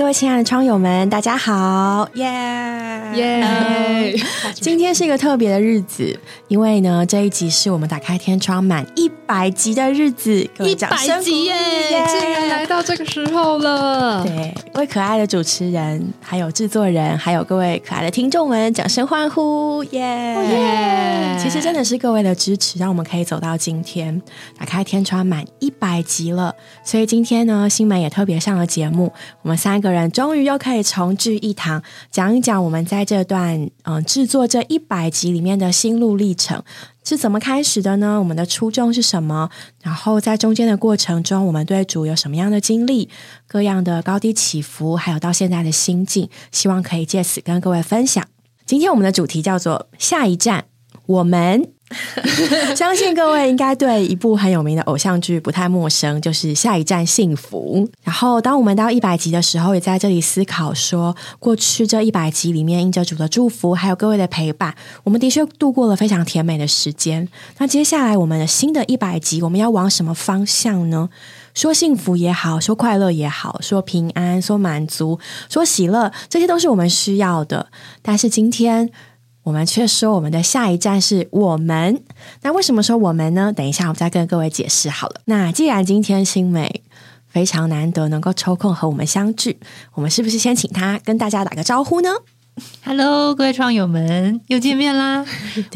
各位亲爱的窗友们，大家好，耶耶！今天是一个特别的日子，因为呢，这一集是我们打开天窗满一百集的日子，一百集耶！竟然来到这个时候了。对，为可爱的主持人、还有制作人、还有各位可爱的听众们，掌声欢呼，耶耶！其实真的是各位的支持，让我们可以走到今天，打开天窗满一百集了。所以今天呢，新梅也特别上了节目。我们三个人终于又可以重聚一堂，讲一讲我们在这段嗯制作这一百集里面的心路历程是怎么开始的呢？我们的初衷是什么？然后在中间的过程中，我们对主有什么样的经历？各样的高低起伏，还有到现在的心境，希望可以借此跟各位分享。今天我们的主题叫做下一站，我们。相信各位应该对一部很有名的偶像剧不太陌生，就是《下一站幸福》。然后，当我们到一百集的时候，也在这里思考说，过去这一百集里面，应着主的祝福，还有各位的陪伴，我们的确度过了非常甜美的时间。那接下来，我们的新的一百集，我们要往什么方向呢？说幸福也好，说快乐也好，说平安，说满足，说喜乐，这些都是我们需要的。但是今天。我们却说我们的下一站是我们，那为什么说我们呢？等一下我再跟各位解释好了。那既然今天新美非常难得能够抽空和我们相聚，我们是不是先请他跟大家打个招呼呢？Hello，各位创友们，又见面啦！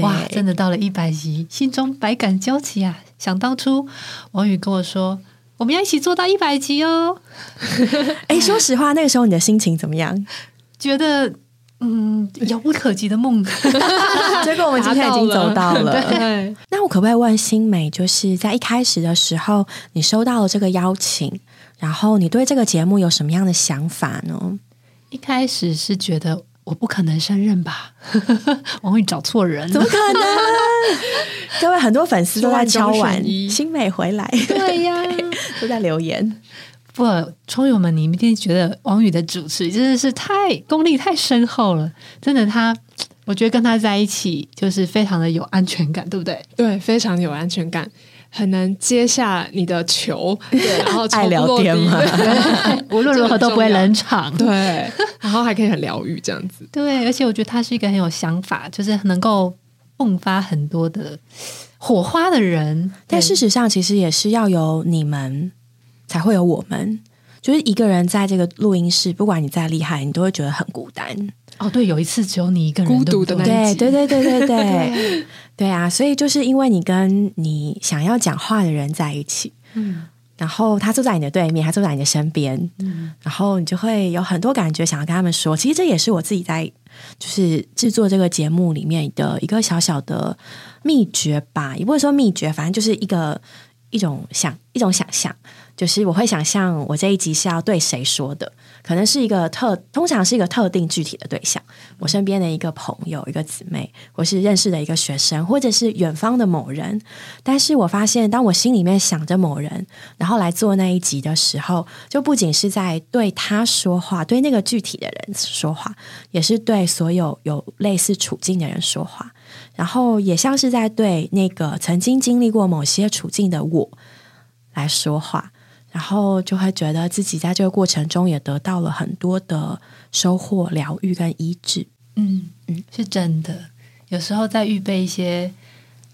哇，真的到了一百集，心中百感交集啊！想当初王宇跟我说，我们要一起做到一百集哦。哎，说实话，那个时候你的心情怎么样？觉得。嗯，遥不可及的梦，结 果我们今天已经走到了。对那我可不可以问新美，就是在一开始的时候，你收到了这个邀请，然后你对这个节目有什么样的想法呢？一开始是觉得我不可能胜任吧，王宇找错人，怎么可能？各位很多粉丝都在敲碗，新美回来，对呀，都在留言。不，冲友们，你们一定觉得王宇的主持真的是太功力太深厚了，真的，他我觉得跟他在一起就是非常的有安全感，对不对？对，非常有安全感，很能接下你的球，然后爱聊天嘛，无论如何都不会冷场，对，然后还可以很疗愈这样子，对，而且我觉得他是一个很有想法，就是能够迸发很多的火花的人，但事实上其实也是要有你们。才会有我们，就是一个人在这个录音室，不管你再厉害，你都会觉得很孤单。哦，对，有一次只有你一个人孤独的那对对对对对对对啊！所以就是因为你跟你想要讲话的人在一起，嗯，然后他坐在你的对面，他坐在你的身边，嗯，然后你就会有很多感觉想要跟他们说。其实这也是我自己在就是制作这个节目里面的一个小小的秘诀吧，也不会说秘诀，反正就是一个一种想一种想象。就是我会想象我这一集是要对谁说的，可能是一个特，通常是一个特定具体的对象，我身边的一个朋友、一个姊妹，或是认识的一个学生，或者是远方的某人。但是我发现，当我心里面想着某人，然后来做那一集的时候，就不仅是在对他说话，对那个具体的人说话，也是对所有有类似处境的人说话，然后也像是在对那个曾经经历过某些处境的我来说话。然后就会觉得自己在这个过程中也得到了很多的收获、疗愈跟医治。嗯嗯，是真的。有时候在预备一些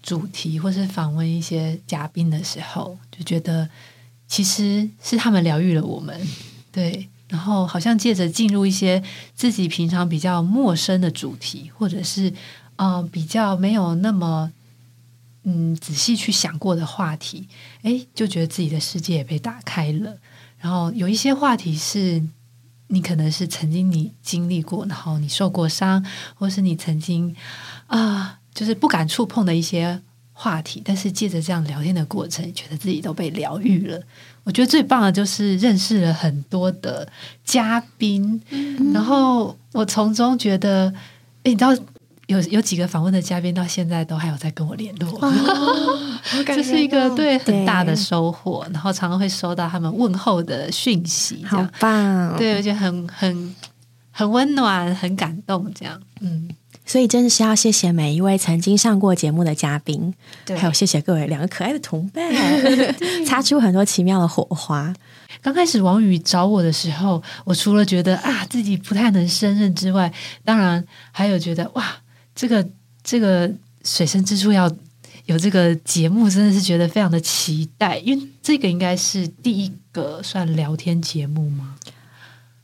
主题或是访问一些嘉宾的时候，就觉得其实是他们疗愈了我们。对，然后好像借着进入一些自己平常比较陌生的主题，或者是嗯比较没有那么。嗯，仔细去想过的话题，哎，就觉得自己的世界也被打开了。然后有一些话题是你可能是曾经你经历过，然后你受过伤，或是你曾经啊，就是不敢触碰的一些话题。但是借着这样聊天的过程，觉得自己都被疗愈了。我觉得最棒的就是认识了很多的嘉宾，然后我从中觉得，诶，你知道。有有几个访问的嘉宾到现在都还有在跟我联络，这是一个对很大的收获。然后常常会收到他们问候的讯息，好棒！对，而且很很很温暖，很感动。这样，嗯，所以真的是要谢谢每一位曾经上过节目的嘉宾，对还有谢谢各位两个可爱的同伴，擦出很多奇妙的火花。刚开始王宇找我的时候，我除了觉得啊自己不太能胜任之外，当然还有觉得哇，这个这个水深之处要有这个节目，真的是觉得非常的期待，因为这个应该是第一个算聊天节目吗？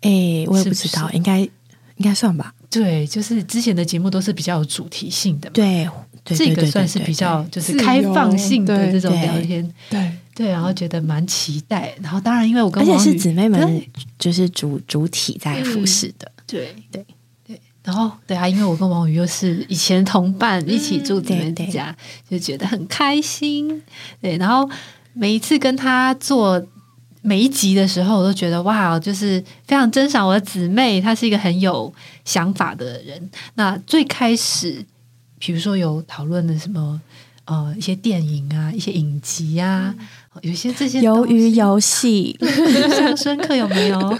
哎，我也不知道，是？不是应该应该算吧。对，就是之前的节目都是比较有主题性的嘛，对，对这个算是比较就是开放性的这种聊天，对，对，然后觉得蛮期待，然后当然因为我跟而且是姊妹们就是主主体在服侍的。对对。对，然后对啊，因为我跟王宇又是以前同伴，一起住姊妹对对家，就觉得很开心。对，然后每一次跟他做每一集的时候，我都觉得哇，就是非常珍赏我的姊妹，她是一个很有想法的人。那最开始，比如说有讨论的什么。呃，一些电影啊，一些影集啊，有些这些鱿东西鱼游戏，印象深刻有没有？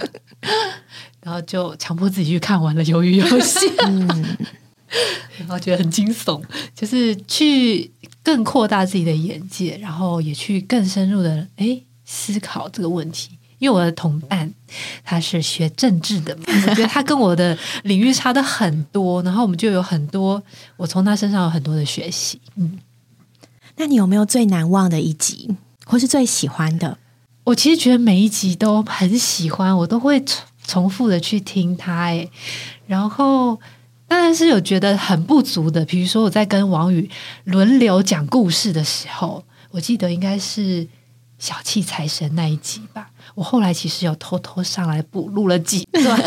然后就强迫自己去看完了《鱿鱼游戏》，嗯，然后觉得很惊悚，就是去更扩大自己的眼界，然后也去更深入的诶思考这个问题。因为我的同伴他是学政治的嘛，我觉得他跟我的领域差的很多，然后我们就有很多我从他身上有很多的学习。嗯，那你有没有最难忘的一集，或是最喜欢的？我其实觉得每一集都很喜欢，我都会重复的去听它。哎，然后当然是有觉得很不足的，比如说我在跟王宇轮流讲故事的时候，我记得应该是小气财神那一集吧。我后来其实有偷偷上来补录了几段，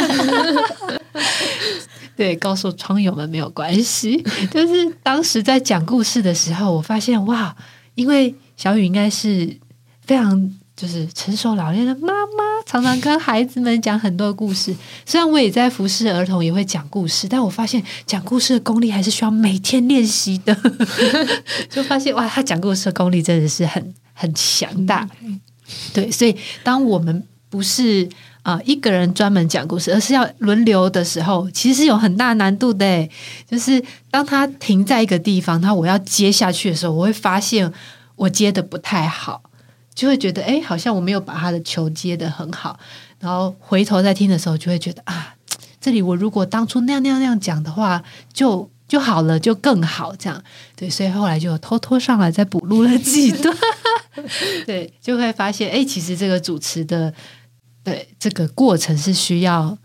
对，告诉窗友们没有关系。就是当时在讲故事的时候，我发现哇，因为小雨应该是非常就是成熟老练的妈妈，常常跟孩子们讲很多故事。虽然我也在服侍儿童，也会讲故事，但我发现讲故事的功力还是需要每天练习的。就发现哇，他讲故事的功力真的是很很强大。对，所以当我们不是啊、呃一个人专门讲故事，而是要轮流的时候，其实是有很大难度的诶。就是当他停在一个地方，他我要接下去的时候，我会发现我接的不太好，就会觉得哎，好像我没有把他的球接的很好。然后回头再听的时候，就会觉得啊，这里我如果当初那样那样那样讲的话，就就好了，就更好这样。对，所以后来就偷偷上来再补录了几段。对，就会发现，哎，其实这个主持的，对这个过程是需要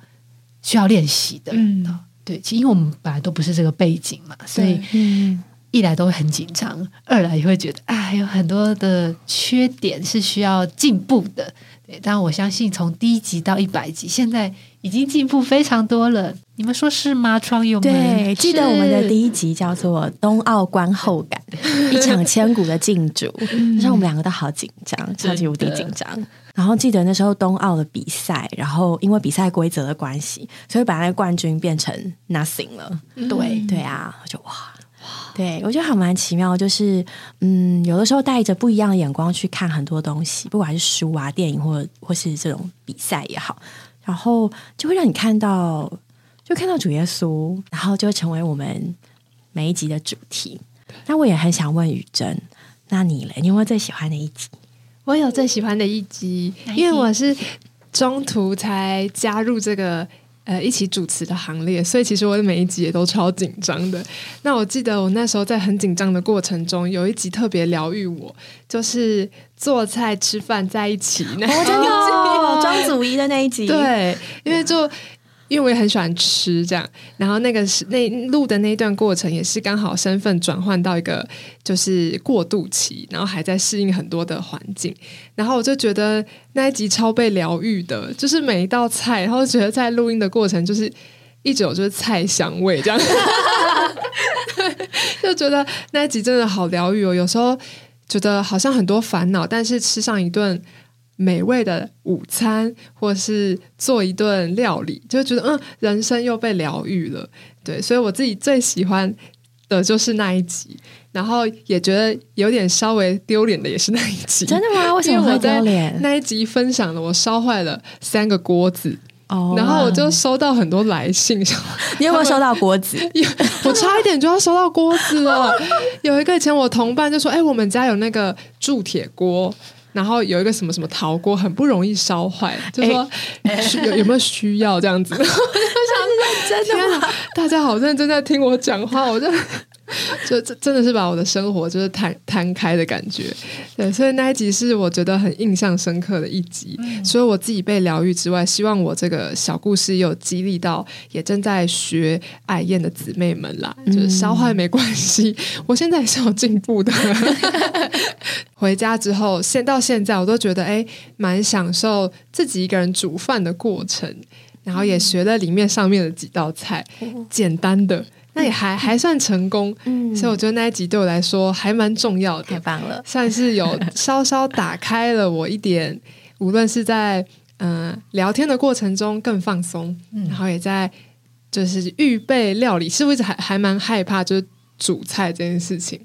需要练习的。嗯对，其实因为我们本来都不是这个背景嘛，所以嗯，一来都会很紧张，二来也会觉得啊，有很多的缺点是需要进步的。对，但我相信从第一集到一百集，现在已经进步非常多了。你们说是吗？创友们，对，记得我们的第一集叫做《冬奥观后感》，一场千古的竞逐，那时候我们两个都好紧张，超级无敌紧张。然后记得那时候冬奥的比赛，然后因为比赛规则的关系，所以把那个冠军变成 nothing 了。对对啊，我就哇。对，我觉得还蛮奇妙，就是嗯，有的时候带着不一样的眼光去看很多东西，不管是书啊、电影或或是这种比赛也好，然后就会让你看到，就看到主耶稣，然后就会成为我们每一集的主题。那我也很想问雨珍，那你嘞？你有没有最喜欢的一集？我有最喜欢的一集，因为我是中途才加入这个呃一起主持的行列，所以其实我的每一集也都超紧张的。那我记得我那时候在很紧张的过程中，有一集特别疗愈我，就是做菜吃饭在一起那一集。真的哦，庄祖仪的那一集，对，因为就因为我也很喜欢吃这样，然后那个是那录的那一段过程也是刚好身份转换到一个就是过渡期，然后还在适应很多的环境，然后我就觉得那一集超被疗愈的，就是每一道菜，然后觉得在录音的过程就是。一直有就是菜香味这样，就觉得那一集真的好疗愈哦。有时候觉得好像很多烦恼，但是吃上一顿美味的午餐，或是做一顿料理，就觉得嗯，人生又被疗愈了。对，所以我自己最喜欢的就是那一集，然后也觉得有点稍微丢脸的也是那一集。真的吗？为什么丢脸？那一集分享了我烧坏了三个锅子，哦然后我就收到很多来信，你有没有收到锅子？我差一点就要收到锅子了。有一个以前我同伴就说：“哎、我们家有那个铸铁锅。”然后有一个什么什么陶锅，很不容易烧坏，就说、需有有没有需要这样子？我就想，真的吗？大家好认真在听我讲话，我就 就真真的是把我的生活就是摊摊开的感觉。对，所以那一集是我觉得很印象深刻的一集。所以我自己被疗愈之外，希望我这个小故事也有激励到也正在学爱燕的姊妹们啦。就是烧坏没关系，我现在也是有进步的。回家之后，现到现在，我都觉得哎，蛮享受自己一个人煮饭的过程，然后也学了里面上面的几道菜，简单的，那也还还算成功。嗯所以我觉得那一集对我来说还蛮重要的，太棒了，算是有稍稍打开了我一点，无论是在嗯、呃聊天的过程中更放松，然后也在就是预备料理，是不是还还蛮害怕就是煮菜这件事情，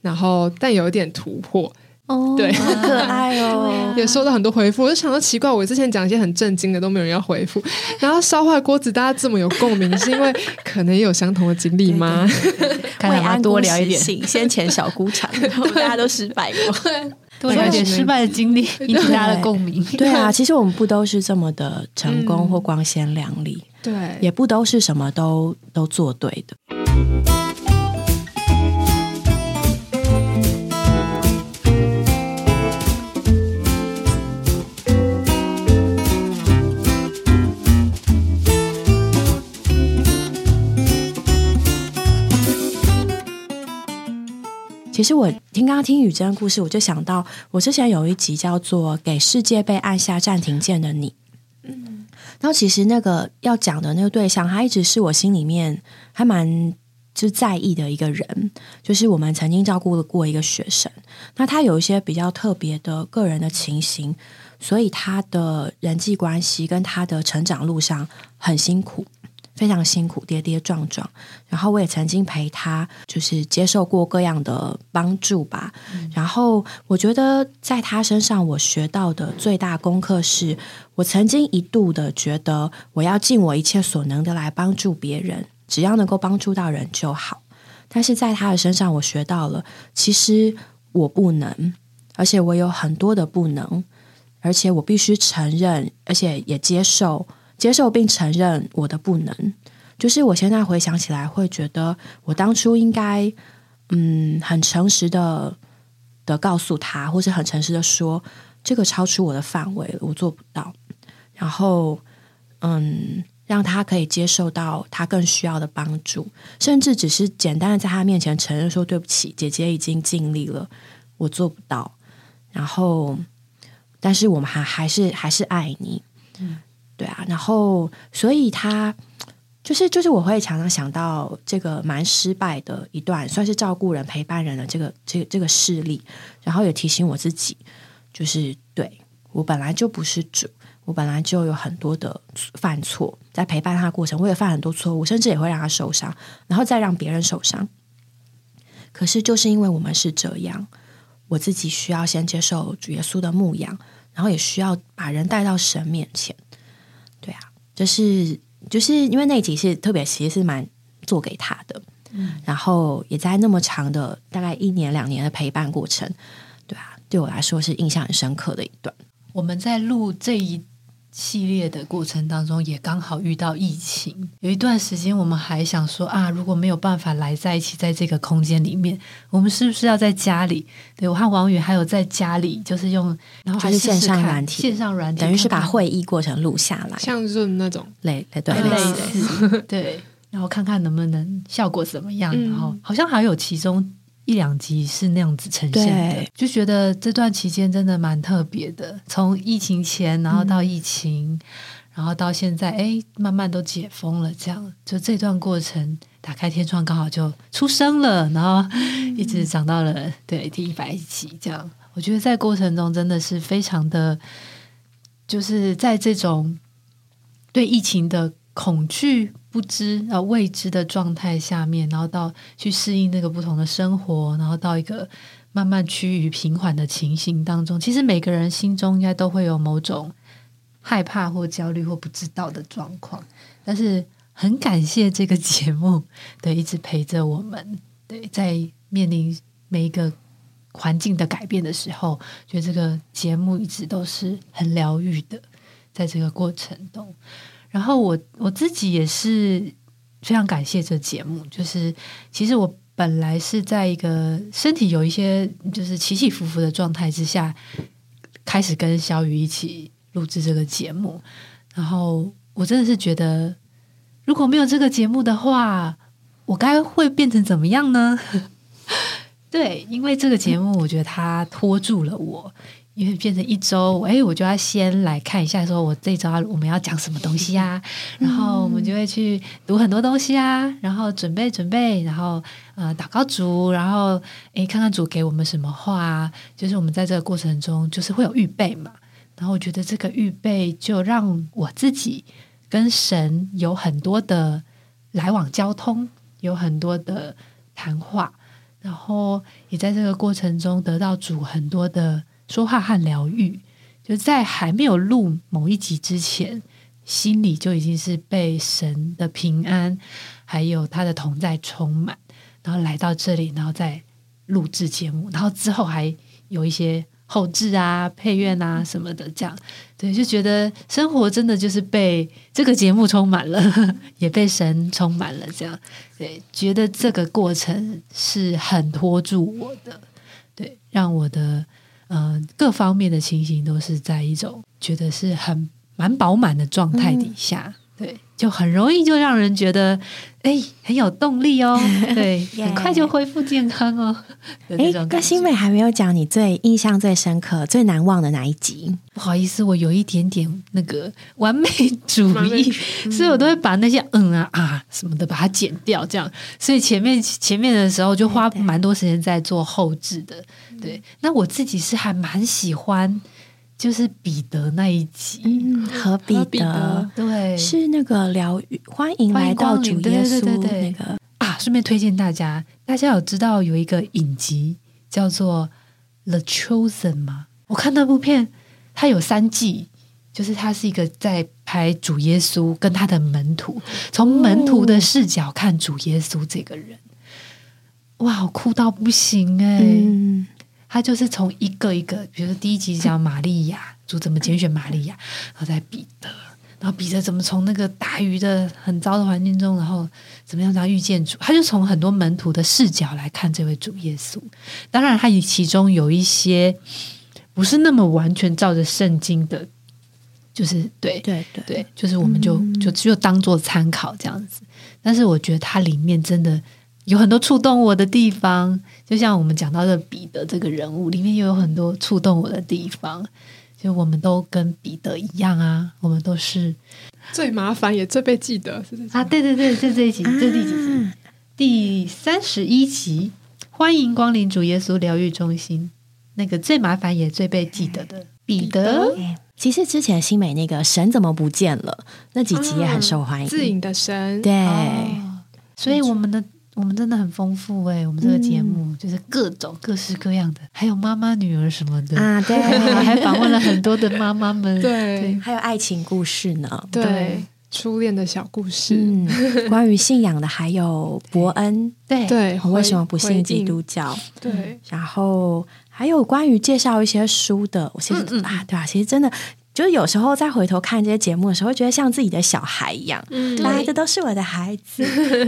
然后但有一点突破，哦，对好可爱哦。也收到很多回复，我就想到奇怪，我之前讲一些很震惊的都没有人要回复，然后烧坏锅子大家这么有共鸣，是因为可能也有相同的经历吗？看来我们多聊一点，先前小姑场，我们大家都失败过。多聊一点失败的经历，引起大家的共鸣。对啊，其实我们不都是这么的成功或光鲜亮丽，对，也不都是什么都都做对的。其实我听刚刚听雨珍的故事，我就想到我之前有一集叫做《给世界被按下暂停键的你》，然后其实那个要讲的那个对象，他一直是我心里面还蛮就在意的一个人，就是我们曾经照顾过一个学生，那他有一些比较特别的个人的情形，所以他的人际关系跟他的成长路上很辛苦。非常辛苦，跌跌撞撞。然后我也曾经陪他，就是接受过各样的帮助吧。然后我觉得在他身上，我学到的最大功课是，我曾经一度的觉得我要尽我一切所能的来帮助别人，只要能够帮助到人就好。但是在他的身上，我学到了，其实我不能，而且我有很多的不能，而且我必须承认，而且也接受。接受并承认我的不能，就是我现在回想起来，会觉得我当初应该，嗯，很诚实的的告诉他，或是很诚实的说，这个超出我的范围，我做不到。然后，嗯，让他可以接受到他更需要的帮助，甚至只是简单的在他面前承认说对不起，姐姐已经尽力了，我做不到。然后，但是我们还还是还是爱你。对啊，然后所以他就是就是我会常常想到这个蛮失败的一段，算是照顾人、陪伴人的这个这个这个事例，然后也提醒我自己，就是对我本来就不是主，我本来就有很多的犯错，在陪伴他的过程，我也犯很多错误，甚至也会让他受伤，然后再让别人受伤。可是就是因为我们是这样，我自己需要先接受主耶稣的牧养，然后也需要把人带到神面前。就是就是因为那集是特别，其实是蛮做给他的，嗯，然后也在那么长的大概一年两年的陪伴过程，对啊，对我来说是印象很深刻的一段。我们在录这一系列的过程当中，也刚好遇到疫情，有一段时间我们还想说啊，如果没有办法来在一起，在这个空间里面，我们是不是要在家里？对我和王宇还有在家里，就是用，然后还是线上软体线上软体，等于是把会议过程录下来，像润那种，类类对类类似似，对，然后看看能不能效果怎么样。嗯然后好像还有其中一两集是那样子呈现的，就觉得这段期间真的蛮特别的。从疫情前，然后到疫情，然后到现在，哎，慢慢都解封了，这样就这段过程，打开天窗刚好就出生了，然后一直长到了对第一百集这样。我觉得在过程中真的是非常的，就是在这种对疫情的恐惧、不知啊未知的状态下面，然后到去适应那个不同的生活，然后到一个慢慢趋于平缓的情形当中，其实每个人心中应该都会有某种害怕或焦虑或不知道的状况。但是很感谢这个节目，对，一直陪着我们，对，在面临每一个环境的改变的时候，觉得这个节目一直都是很疗愈的，在这个过程中。然后我我自己也是非常感谢这节目，就是其实我本来是在一个身体有一些就是起起伏伏的状态之下，开始跟小雨一起录制这个节目，然后我真的是觉得如果没有这个节目的话，我该会变成怎么样呢？对，因为这个节目，我觉得它拖住了我。因为变成一周，哎，我就要先来看一下，说我这周我们要讲什么东西呀？然后我们就会去读很多东西啊，然后准备准备，然后呃祷告主，然后哎看看主给我们什么话，啊就是我们在这个过程中就是会有预备嘛。然后我觉得这个预备就让我自己跟神有很多的来往交通，有很多的谈话，然后也在这个过程中得到主很多的。说话和疗愈，就在还没有录某一集之前，心里就已经是被神的平安还有他的同在充满，然后来到这里，然后再录制节目，然后之后还有一些后置啊、配乐啊什么的，这样对，就觉得生活真的就是被这个节目充满了，也被神充满了，这样对，觉得这个过程是很拖住我的，对，让我的。嗯，各方面的情形都是在一种觉得是很蛮饱满的状态底下，对，就很容易就让人觉得，哎，很有动力哦，对，很快就恢复健康哦。哎，那新美还没有讲你最印象最深刻、最难忘的哪一集？不好意思，我有一点点那个完美主义，所以我都会把那些嗯啊啊什么的把它剪掉，这样。所以前面前面的时候就花蛮多时间在做后置的。对，那我自己是还蛮喜欢，就是彼得那一集，嗯和彼得，对，是那个疗愈，欢迎来到主耶稣那个啊。顺便推荐大家，大家有知道有一个影集叫做《The Chosen》吗？我看那部片，它有三季，就是它是一个在拍主耶稣跟他的门徒，从门徒的视角看主耶稣这个人，哇，哭到不行哎。他就是从一个一个，比如说第一集讲玛利亚，主怎么拣选玛利亚，然后在彼得，然后彼得怎么从那个大鱼的很糟的环境中，然后怎么样他遇见主，他就从很多门徒的视角来看这位主耶稣。当然，他以其中有一些不是那么完全照着圣经的，就是对对对对，就是我们就就只有当做参考这样子。但是我觉得它里面真的。有很多触动我的地方，就像我们讲到的彼得这个人物，里面又有很多触动我的地方。就我们都跟彼得一样啊，我们都是最麻烦也最被记得啊！对对对，就这一集，这第几集？第三十一集。欢迎光临主耶稣疗愈中心。那个最麻烦也最被记得的彼得，其实之前新美那个神怎么不见了？那几集也很受欢迎。自隐的神，对，所以我们的。我们真的很丰富哎，我们这个节目就是各种各式各样的，还有妈妈女儿什么的啊，对，还访问了很多的妈妈们，对，还有爱情故事呢，对，初恋的小故事，嗯 关于信仰的还有伯恩，对。对，为什么不信基督教？对，然后还有关于介绍一些书的，我其实啊，对啊，其实真的。就是有时候再回头看这些节目的时候，会觉得像自己的小孩一样，来的都是我的孩子，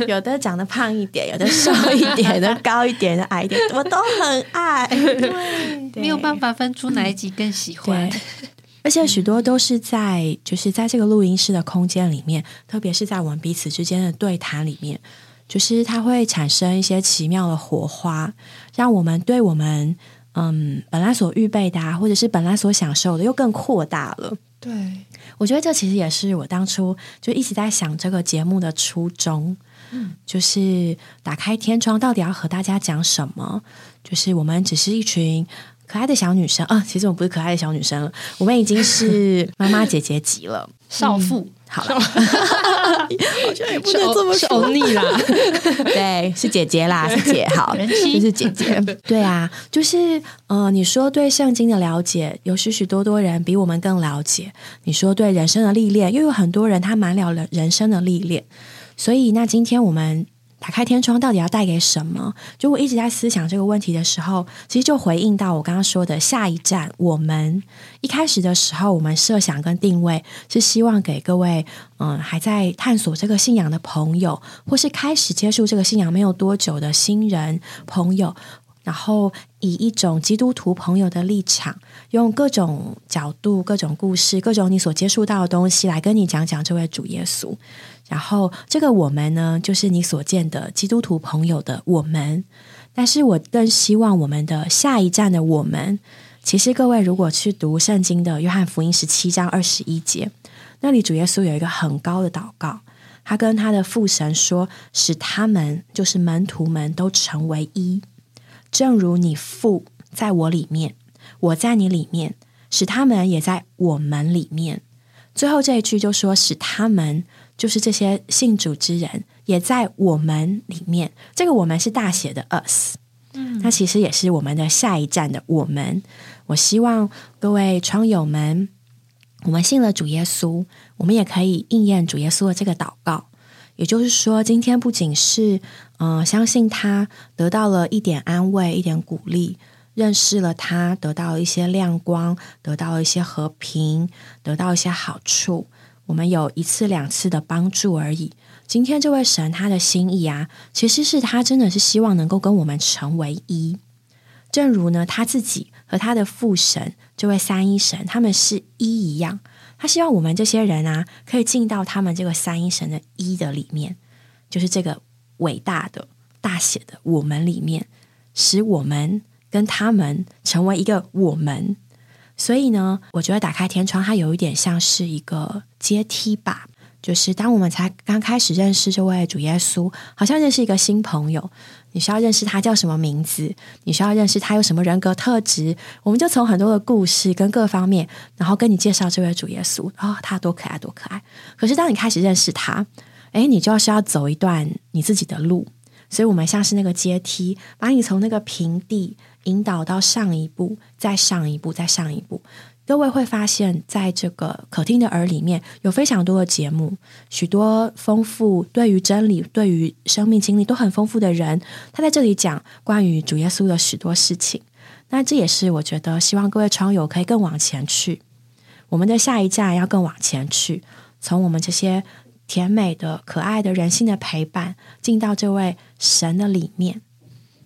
有的长得胖一点，有的瘦一点，有的高一点，的矮一点，我都很爱，对，没有办法分出哪一集更喜欢。而且许多都是在就是在这个录音室的空间里面，特别是在我们彼此之间的对谈里面，就是它会产生一些奇妙的火花，让我们对我们。嗯，本来所预备的，或者是本来所享受的，又更扩大了。对，我觉得这其实也是我当初就一直在想这个节目的初衷。嗯，就是打开天窗，到底要和大家讲什么？就是我们只是一群可爱的小女生啊，其实我们不是可爱的小女生了，我们已经是 妈妈姐姐级了，少妇。好了，好像也不能这么是欧尼啦，对，是姐姐啦，是姐，好，就是姐姐，对啊，就是呃，你说对圣经的了解，有许许多多人比我们更了解。你说对人生的历练，又有很多人他满了了人生的历练，所以那今天我们。打开天窗到底要带给什么？就我一直在思想这个问题的时候，其实就回应到我刚刚说的下一站。我们一开始的时候，我们设想跟定位是希望给各位，嗯，还在探索这个信仰的朋友，或是开始接触这个信仰没有多久的新人朋友，然后以一种基督徒朋友的立场，用各种角度、各种故事、各种你所接触到的东西来跟你讲讲这位主耶稣。然后，这个我们呢，就是你所见的基督徒朋友的我们。但是我更希望我们的下一站的我们，其实各位如果去读圣经的约翰福音十七章二十一节，那里主耶稣有一个很高的祷告，他跟他的父神说：“使他们就是门徒们都成为一，正如你父在我里面，我在你里面，使他们也在我们里面。”最后这一句就说：“使他们。”就是这些信主之人也在我们里面，这个我们是大写的 us，嗯，那其实也是我们的下一站的我们。我希望各位窗友们，我们信了主耶稣，我们也可以应验主耶稣的这个祷告。也就是说，今天不仅是嗯相信他得到了一点安慰、一点鼓励，认识了他，得到了一些亮光，得到了一些和平，得到一些好处。我们有一次两次的帮助而已。今天这位神他的心意啊，其实是他真的是希望能够跟我们成为一。正如呢他自己和他的父神这位三一神他们是一一样，他希望我们这些人啊，可以进到他们这个三一神的一的里面，就是这个伟大的大写的我们里面，使我们跟他们成为一个我们。所以呢，我觉得打开天窗，它有一点像是一个阶梯吧。就是当我们才刚开始认识这位主耶稣，好像认识一个新朋友，你需要认识他叫什么名字，你需要认识他有什么人格特质，我们就从很多的故事跟各方面，然后跟你介绍这位主耶稣啊，他多可爱，多可爱。可是当你开始认识他，哎，你就要需要走一段你自己的路。所以，我们像是那个阶梯，把你从那个平地引导到上一步，再上一步，再上一步。各位会发现，在这个可听的耳里面，有非常多的节目，许多丰富对于真理、对于生命经历都很丰富的人，他在这里讲关于主耶稣的许多事情。那这也是我觉得，希望各位窗友可以更往前去，我们的下一站要更往前去，从我们这些。甜美的、可爱的、人性的陪伴，进到这位神的里面，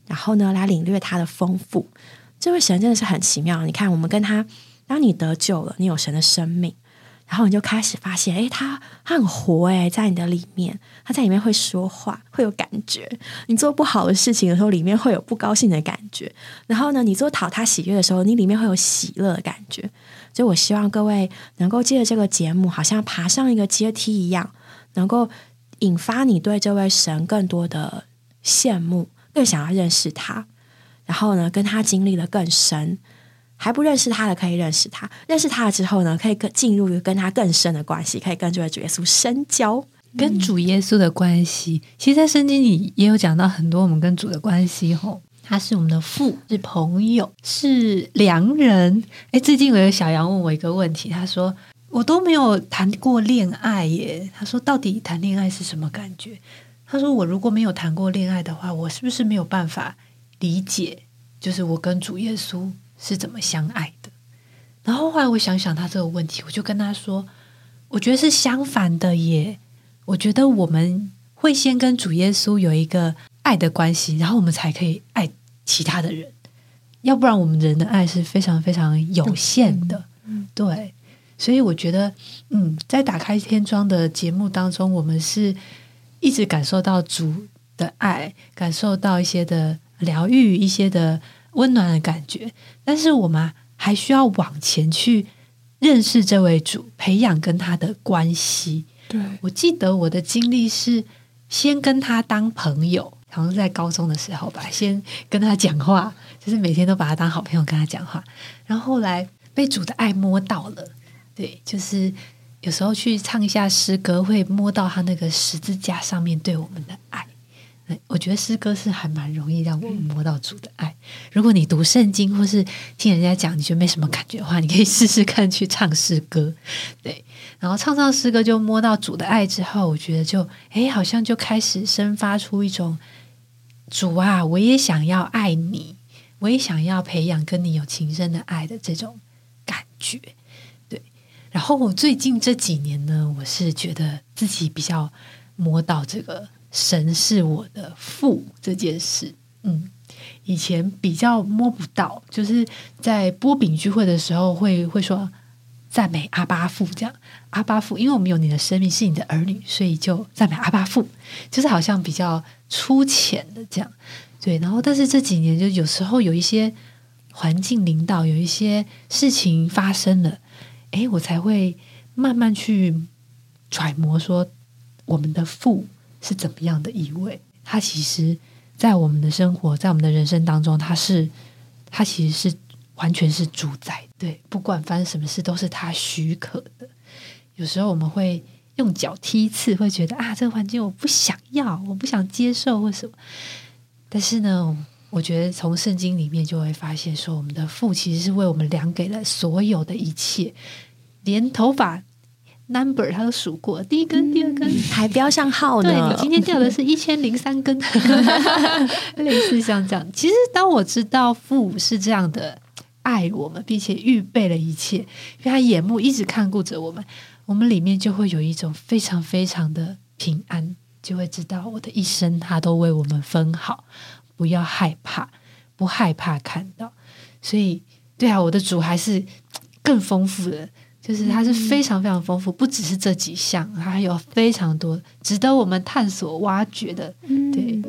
然后呢，来领略他的丰富。这位神真的是很奇妙。你看，我们跟他，当你得救了，你有神的生命，然后你就开始发现，诶，他他很活，哎，在你的里面，他在里面会说话，会有感觉。你做不好的事情的时候，里面会有不高兴的感觉。然后呢，你做讨他喜悦的时候，你里面会有喜乐的感觉。所以我希望各位能够借着这个节目，好像爬上一个阶梯一样。能够引发你对这位神更多的羡慕，更想要认识他，然后呢，跟他经历的更深。还不认识他的可以认识他，认识他了之后呢，可以更进入跟他更深的关系，可以跟这位主耶稣深交。跟主耶稣的关系，其实，在圣经里也有讲到很多我们跟主的关系。吼，他是我们的父，是朋友，是良人。哎，最近我有小杨问我一个问题，他说。我都没有谈过恋爱耶。他说：“到底谈恋爱是什么感觉？”他说：“我如果没有谈过恋爱的话，我是不是没有办法理解，就是我跟主耶稣是怎么相爱的？”然后后来我想想他这个问题，我就跟他说：“我觉得是相反的耶。我觉得我们会先跟主耶稣有一个爱的关系，然后我们才可以爱其他的人。要不然，我们人的爱是非常非常有限的。”对。所以我觉得，嗯，在打开天窗的节目当中，我们是一直感受到主的爱，感受到一些的疗愈，一些的温暖的感觉。但是我们还需要往前去认识这位主，培养跟他的关系。对我记得我的经历是先跟他当朋友，好像在高中的时候吧，先跟他讲话，就是每天都把他当好朋友跟他讲话，然后后来被主的爱摸到了。对，就是有时候去唱一下诗歌，会摸到他那个十字架上面对我们的爱。我觉得诗歌是还蛮容易让我们摸到主的爱。如果你读圣经或是听人家讲，你觉得没什么感觉的话，你可以试试看去唱诗歌。对，然后唱唱诗歌就摸到主的爱之后，我觉得就哎，好像就开始生发出一种主啊，我也想要爱你，我也想要培养跟你有情深的爱的这种感觉。对，然后我最近这几年呢，我是觉得自己比较摸到这个。神是我的父这件事，嗯，以前比较摸不到，就是在波饼聚会的时候会会说赞美阿巴父这样，阿巴父，因为我们有你的生命是你的儿女，所以就赞美阿巴父，就是好像比较粗浅的这样，对。然后，但是这几年就有时候有一些环境领导，有一些事情发生了，哎，我才会慢慢去揣摩说我们的父。是怎么样的意味？它其实，在我们的生活，在我们的人生当中，它是，它其实是完全是主宰。对，不管发生什么事，都是他许可的。有时候我们会用脚踢刺，会觉得啊，这个环境我不想要，我不想接受，或什么。但是呢，我觉得从圣经里面就会发现，说我们的父其实是为我们量给了所有的一切，连头发。Number 他都数过，第一根、第二根还标上号呢。对你今天掉的是 一千零三根，类似像这样。其实当我知道父母是这样的爱我们，并且预备了一切，因为他眼目一直看顾着我们，我们里面就会有一种非常非常的平安，就会知道我的一生他都为我们分好，不要害怕，不害怕看到。所以，对啊，我的主还是更丰富的。就是它是非常非常丰富，不只是这几项，它还有非常多值得我们探索、挖掘的，对。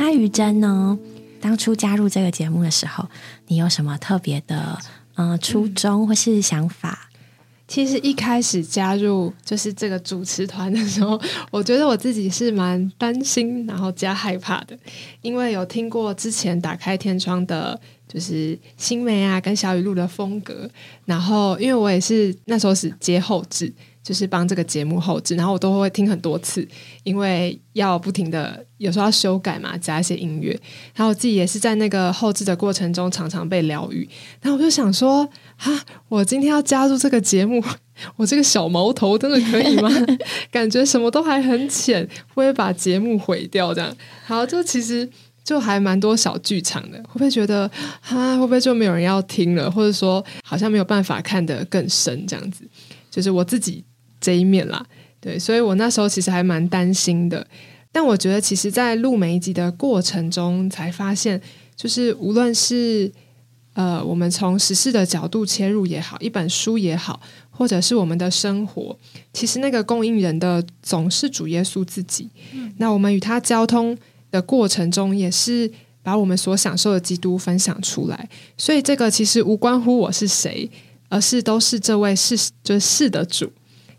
那雨珍呢？当初加入这个节目的时候，你有什么特别的嗯初衷或是想法？其实一开始加入就是这个主持团的时候，我觉得我自己是蛮担心，然后加害怕的，因为有听过之前打开天窗的，就是新梅啊跟小雨露的风格，然后因为我也是那时候是接后置。就是帮这个节目后置，然后我都会听很多次，因为要不停的有时候要修改嘛，加一些音乐。然后我自己也是在那个后置的过程中常常被疗愈。然后我就想说，哈，我今天要加入这个节目，我这个小毛头真的可以吗？感觉什么都还很浅，会不会把节目毁掉？这样，好，就其实就还蛮多小剧场的，会不会觉得，哈，会不会就没有人要听了，或者说好像没有办法看得更深？这样子，就是我自己。这一面啦，对，所以我那时候其实还蛮担心的。但我觉得，其实，在录每一集的过程中，才发现，就是无论是呃，我们从实事的角度切入也好，一本书也好，或者是我们的生活，其实那个供应人的总是主耶稣自己。那我们与他交通的过程中，也是把我们所享受的基督分享出来。所以，这个其实无关乎我是谁，而是都是这位是就是是的主。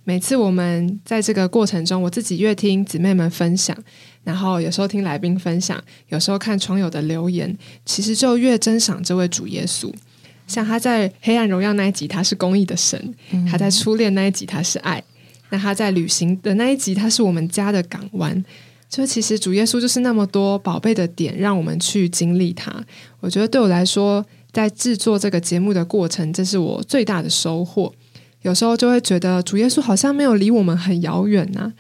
每次我们在这个过程中，我自己越听姊妹们分享，然后有时候听来宾分享，有时候看床友的留言，其实就越珍赏这位主耶稣。像他在《黑暗荣耀》那一集，他是公义的神；他在《初恋》那一集，他是爱；那他在旅行的那一集，他是我们家的港湾。就其实主耶稣就是那么多宝贝的点，让我们去经历他。我觉得对我来说，在制作这个节目的过程，这是我最大的收获。有时候就会觉得主耶稣好像没有离我们很遥远呐，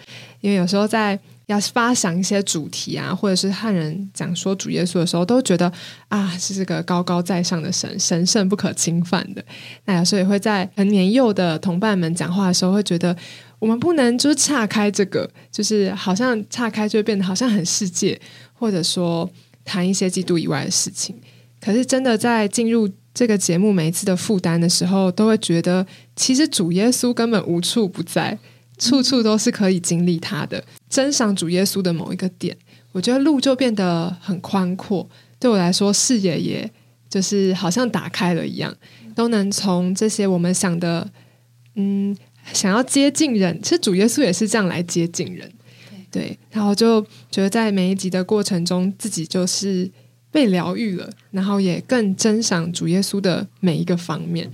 因为有时候在要发想一些主题啊，或者是汉人讲说主耶稣的时候，都觉得啊是这个高高在上的神，神圣不可侵犯的。那有时候也会在很年幼的同伴们讲话的时候，会觉得我们不能就是岔开这个，就是好像岔开就会变得好像很世界，或者说谈一些基督以外的事情。可是真的在进入。这个节目每一次的负担的时候，都会觉得其实主耶稣根本无处不在，处处都是可以经历他的。珍赏主耶稣的某一个点，我觉得路就变得很宽阔。对我来说，视野也就是好像打开了一样，都能从这些我们想的，嗯，想要接近人，其实主耶稣也是这样来接近人，对，然后就觉得在每一集的过程中，自己就是被疗愈了，然后也更珍赏主耶稣的每一个方面，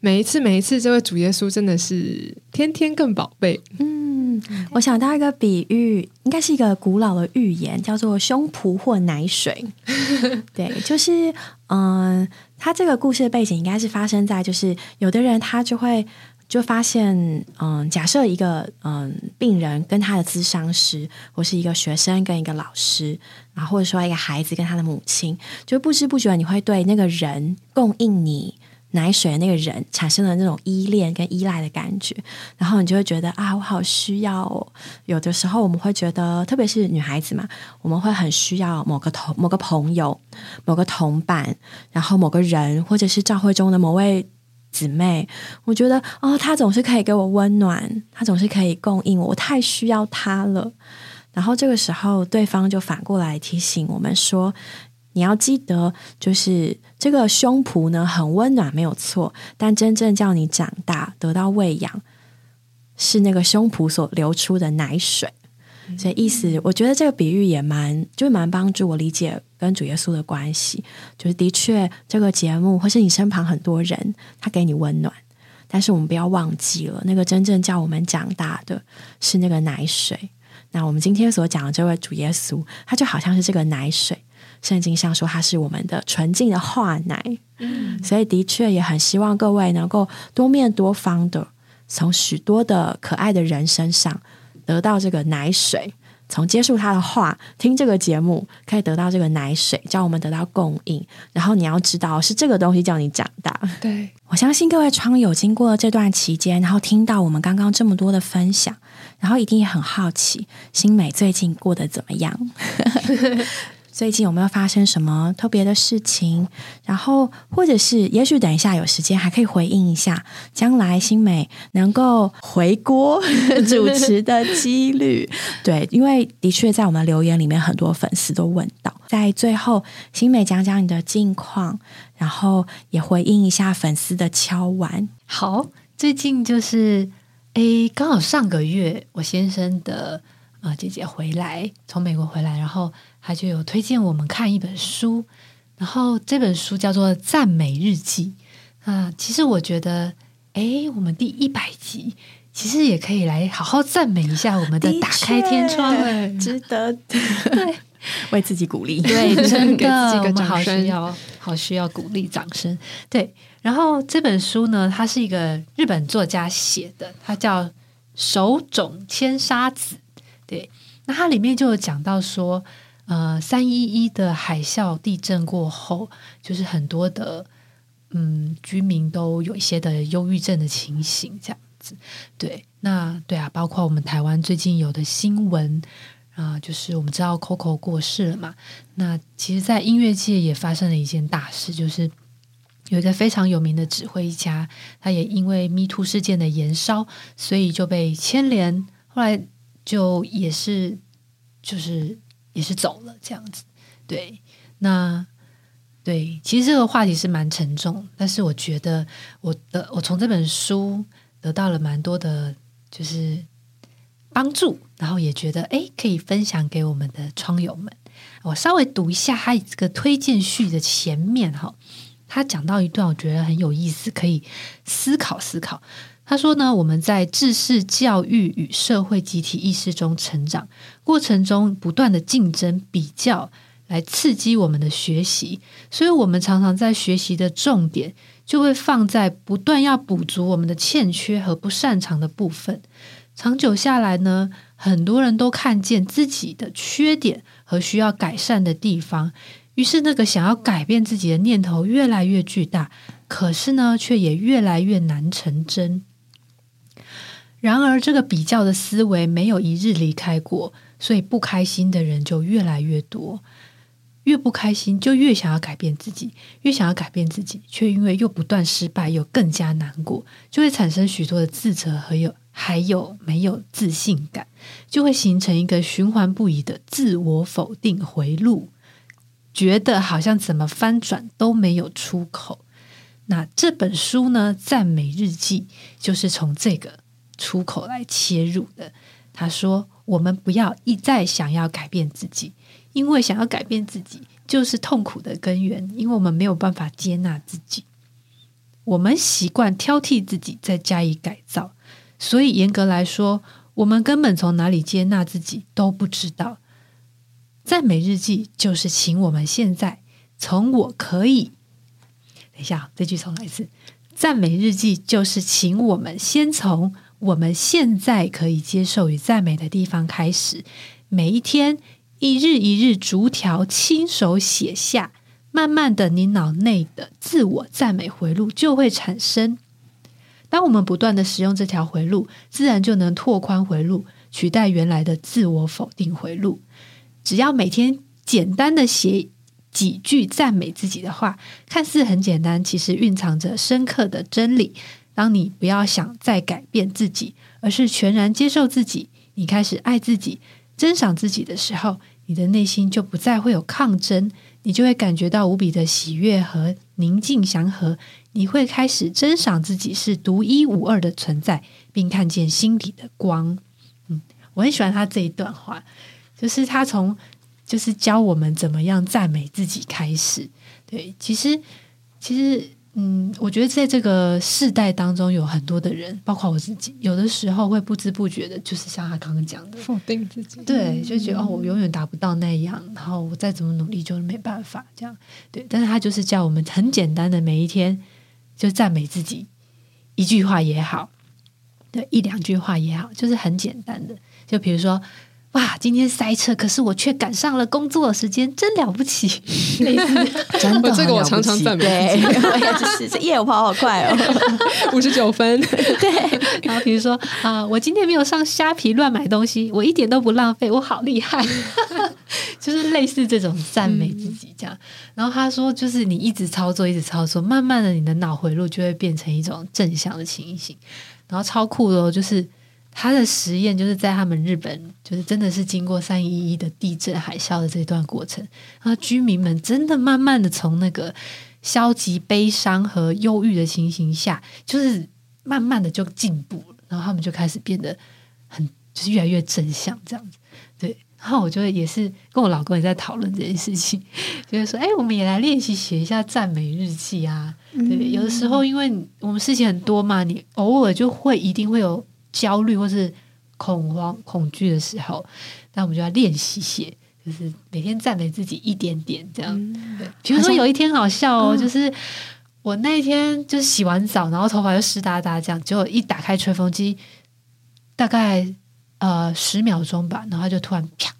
每一次每一次，这位主耶稣真的是天天更宝贝，嗯，我想到一个比喻，应该是一个古老的寓言，叫做胸脯或奶水。对，就是嗯，他这个故事的背景应该是发生在，就是有的人他就会就发现，嗯，假设一个嗯病人跟他的咨商师，或是一个学生跟一个老师，然后或者说一个孩子跟他的母亲，就不知不觉你会对那个人供应你。奶水的那个人产生了那种依恋跟依赖的感觉，然后你就会觉得啊，我好需要。哦。有的时候我们会觉得，特别是女孩子嘛，我们会很需要某个同某个朋友、某个同伴，然后某个人，或者是教会中的某位姊妹。我觉得哦，他总是可以给我温暖，他总是可以供应我，我太需要他了。然后这个时候，对方就反过来提醒我们说。你要记得，就是这个胸脯呢很温暖，没有错。但真正叫你长大、得到喂养，是那个胸脯所流出的奶水。所以意思，我觉得这个比喻也蛮，就蛮帮助我理解跟主耶稣的关系。就是的确，这个节目或是你身旁很多人，他给你温暖，但是我们不要忘记了，那个真正叫我们长大的是那个奶水。那我们今天所讲的这位主耶稣，他就好像是这个奶水。圣经上说，他是我们的纯净的化奶，嗯，所以的确也很希望各位能够多面多方的，从许多的可爱的人身上得到这个奶水，从接触他的话，听这个节目，可以得到这个奶水，叫我们得到供应。然后你要知道，是这个东西叫你长大。对我相信各位窗友经过了这段期间，然后听到我们刚刚这么多的分享，然后一定也很好奇，新美最近过得怎么样？最近有没有发生什么特别的事情？然后，或者是，也许等一下有时间还可以回应一下，将来新美能够回锅 主持的几率。对，因为的确在我们留言里面，很多粉丝都问到，在最后新美讲讲你的近况，然后也回应一下粉丝的敲完。好，最近就是诶，刚好上个月我先生的呃姐姐回来，从美国回来，然后。他就有推荐我们看一本书，然后这本书叫做《赞美日记》啊。其实我觉得，哎，我们第一百集其实也可以来好好赞美一下我们的打开天窗，值得对 为自己鼓励，对，真的 我们好需要好需要鼓励掌声。对，然后这本书呢，它是一个日本作家写的，它叫手冢千沙子。对，那它里面就有讲到说。呃，三一一的海啸地震过后，就是很多的嗯居民都有一些的忧郁症的情形，这样子。对，那对啊，包括我们台湾最近有的新闻啊，就是我们知道 Coco 过世了嘛。那其实，在音乐界也发生了一件大事，就是有一个非常有名的指挥家，他也因为 Me Too 事件的延烧，所以就被牵连，后来就也是就是。也是走了这样子，对，那对，其实这个话题是蛮沉重，但是我觉得我的我从这本书得到了蛮多的，就是帮助，然后也觉得哎，可以分享给我们的窗友们。我稍微读一下他这个推荐序的前面哈，他讲到一段，我觉得很有意思，可以思考思考。他说呢，我们在知识教育与社会集体意识中成长过程中，不断的竞争比较来刺激我们的学习，所以我们常常在学习的重点就会放在不断要补足我们的欠缺和不擅长的部分。长久下来呢，很多人都看见自己的缺点和需要改善的地方，于是那个想要改变自己的念头越来越巨大，可是呢，却也越来越难成真。然而，这个比较的思维没有一日离开过，所以不开心的人就越来越多。越不开心，就越想要改变自己；越想要改变自己，却因为又不断失败，又更加难过，就会产生许多的自责和有还有没有自信感，就会形成一个循环不已的自我否定回路。觉得好像怎么翻转都没有出口。那这本书呢，《赞美日记》就是从这个出口来切入的。他说：“我们不要一再想要改变自己，因为想要改变自己就是痛苦的根源，因为我们没有办法接纳自己。我们习惯挑剔自己，再加以改造，所以严格来说，我们根本从哪里接纳自己都不知道。赞美日记就是请我们现在从我可以。”等一下，这句重来一次。赞美日记就是请我们先从我们现在可以接受与赞美的地方开始，每一天一日一日逐条亲手写下，慢慢的，你脑内的自我赞美回路就会产生。当我们不断的使用这条回路，自然就能拓宽回路，取代原来的自我否定回路。只要每天简单的写。几句赞美自己的话，看似很简单，其实蕴藏着深刻的真理。当你不要想再改变自己，而是全然接受自己，你开始爱自己、珍赏自己的时候，你的内心就不再会有抗争，你就会感觉到无比的喜悦和宁静祥和。你会开始珍赏自己是独一无二的存在，并看见心底的光。嗯，我很喜欢他这一段话，就是他从。就是教我们怎么样赞美自己开始。对，其实其实，嗯，我觉得在这个世代当中，有很多的人，包括我自己，有的时候会不知不觉的，就是像他刚刚讲的，否定自己。对，就觉得哦，我永远达不到那样，然后我再怎么努力就是没办法这样。对，但是他就是叫我们很简单的每一天就赞美自己，一句话也好，对，一两句话也好，就是很简单的，就比如说。哇，今天塞车，可是我却赶上了工作的时间，真了不起！真的，这个我常常赞美。对，就是这夜我跑好快哦，五十九分。对，然后比如说啊，我今天没有上虾皮乱买东西，我一点都不浪费，我好厉害。就是类似这种赞美自己这样。然后他说，就是你一直操作，一直操作，慢慢的，你的脑回路就会变成一种正向的情形。然后超酷的哦，就是。他的实验就是在他们日本，就是真的是经过三一一的地震海啸的这段过程，然后居民们真的慢慢的从那个消极、悲伤和忧郁的情形下，就是慢慢的就进步了，然后他们就开始变得很就是越来越正向这样子。对，然后我就也是跟我老公也在讨论这件事情，就是说，哎，我们也来练习写一下赞美日记啊。对，有的时候因为我们事情很多嘛，你偶尔就会一定会有。焦虑或是恐慌、恐惧的时候，那我们就要练习写，就是每天赞美自己一点点这样。对，比如说有一天好笑哦，就是我那一天就是洗完澡，然后头发又湿哒哒，这样，结果一打开吹风机，大概呃十秒钟吧，然后就突然啪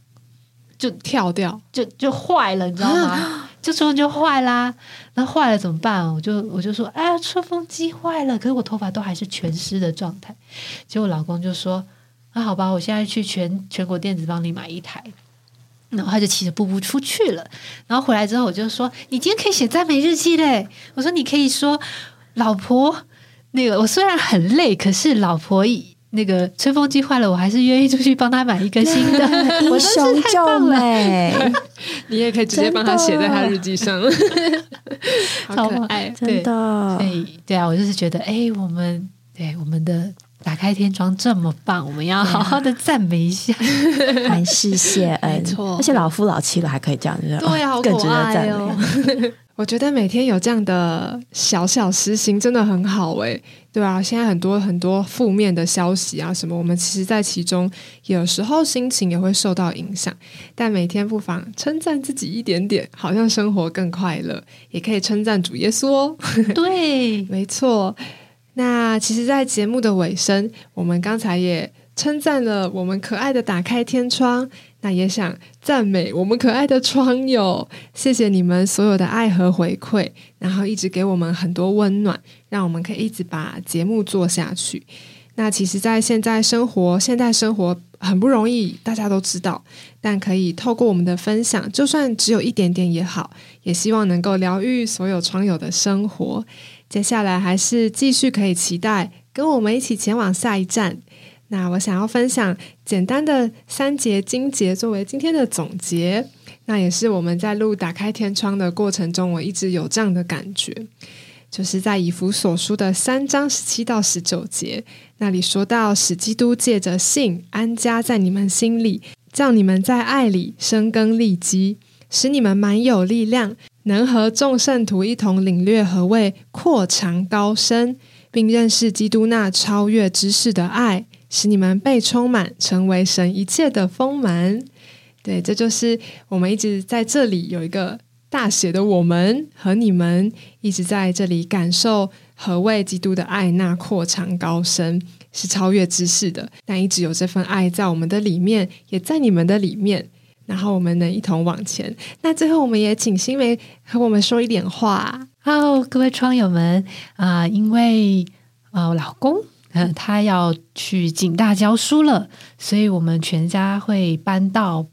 就跳掉，就就坏了，你知道吗？就吹风就坏啦，那坏了怎么办？我就我就说，哎呀，吹风机坏了，可是我头发都还是全湿的状态。结果老公就说，那好吧，我现在去全全国电子帮你买一台。然后他就骑着步步出去了。然后回来之后，我就说，你今天可以写赞美日记嘞。我说，你可以说，老婆，那个我虽然很累，可是老婆那个吹风机坏了，我还是愿意出去帮他买一个新的。英雄救美，你也可以直接帮他写在他日记上。好可爱，真的。对对啊，我就是觉得，哎，我们对我们的打开天窗这么棒，我们要好好的赞美一下，还是谢恩。没错，而且老夫老妻了还可以这样，对啊，更值得赞美。我觉得每天有这样的小小实行真的很好诶，对啊，现在很多很多负面的消息啊什么，我们其实，在其中有时候心情也会受到影响。但每天不妨称赞自己一点点，好像生活更快乐。也可以称赞主耶稣哦。对，没错。那其实，在节目的尾声，我们刚才也称赞了我们可爱的打开天窗。那也想赞美我们可爱的窗友，谢谢你们所有的爱和回馈，然后一直给我们很多温暖，让我们可以一直把节目做下去。那其实，在现在生活，现代生活很不容易，大家都知道，但可以透过我们的分享，就算只有一点点也好，也希望能够疗愈所有窗友的生活。接下来还是继续可以期待，跟我们一起前往下一站。那我想要分享简单的三节经节作为今天的总结。那也是我们在录打开天窗的过程中，我一直有这样的感觉，就是在以弗所书的三章十七到十九节那里说到，使基督借着信安家在你们心里，叫你们在爱里生根立基，使你们满有力量，能和众圣徒一同领略何谓扩长高深，并认识基督那超越知识的爱，使你们被充满，成为神一切的丰满。对，这就是我们一直在这里有一个大写的我们和你们一直在这里感受何谓基督的爱，那扩长高深是超越知识的，但一直有这份爱在我们的里面，也在你们的里面，然后我们能一同往前。那最后，我们也请新梅和我们说一点话。好，各位窗友们啊，因为啊，我老公嗯，他要去景大教书了，所以我们全家会搬到。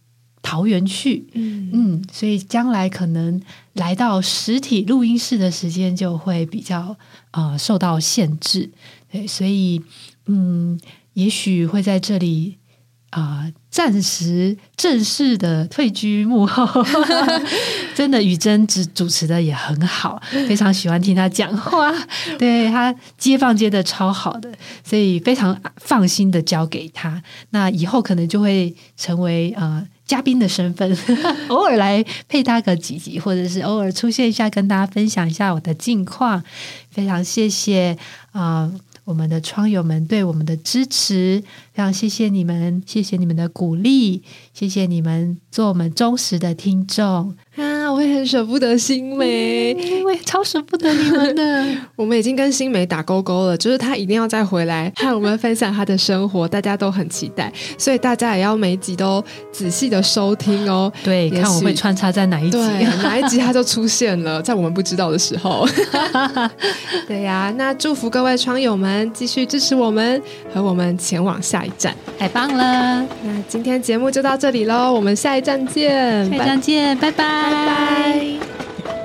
桃园去，嗯嗯，所以将来可能来到实体录音室的时间就会比较呃受到限制，对，所以嗯，也许会在这里啊暂时正式的退居幕后。真的，雨珍主主持的也很好，非常喜欢听他讲话，对他接放接的超好的，所以非常放心的交给他。那以后可能就会成为呃。嘉宾的身份，偶尔来配搭个几集，或者是偶尔出现一下，跟大家分享一下我的近况。非常谢谢啊，我们的窗友们对我们的支持，谢谢你们，谢谢你们的鼓励，谢谢你们做我们忠实的听众。啊，我也很舍不得新梅，因为超舍不得你们的。我们已经跟新梅打勾勾了，就是他一定要再回来和我们分享他的生活，大家都很期待，所以大家也要每集都仔细的收听哦。对，看我会穿插在哪一集，哪一集他就出现了，在我们不知道的时候。对呀，那祝福各位窗友们继续支持我们，和我们前往下一站，太棒了。那今天节目就到这里喽，我们下一站见，下一站见，拜拜。拜拜。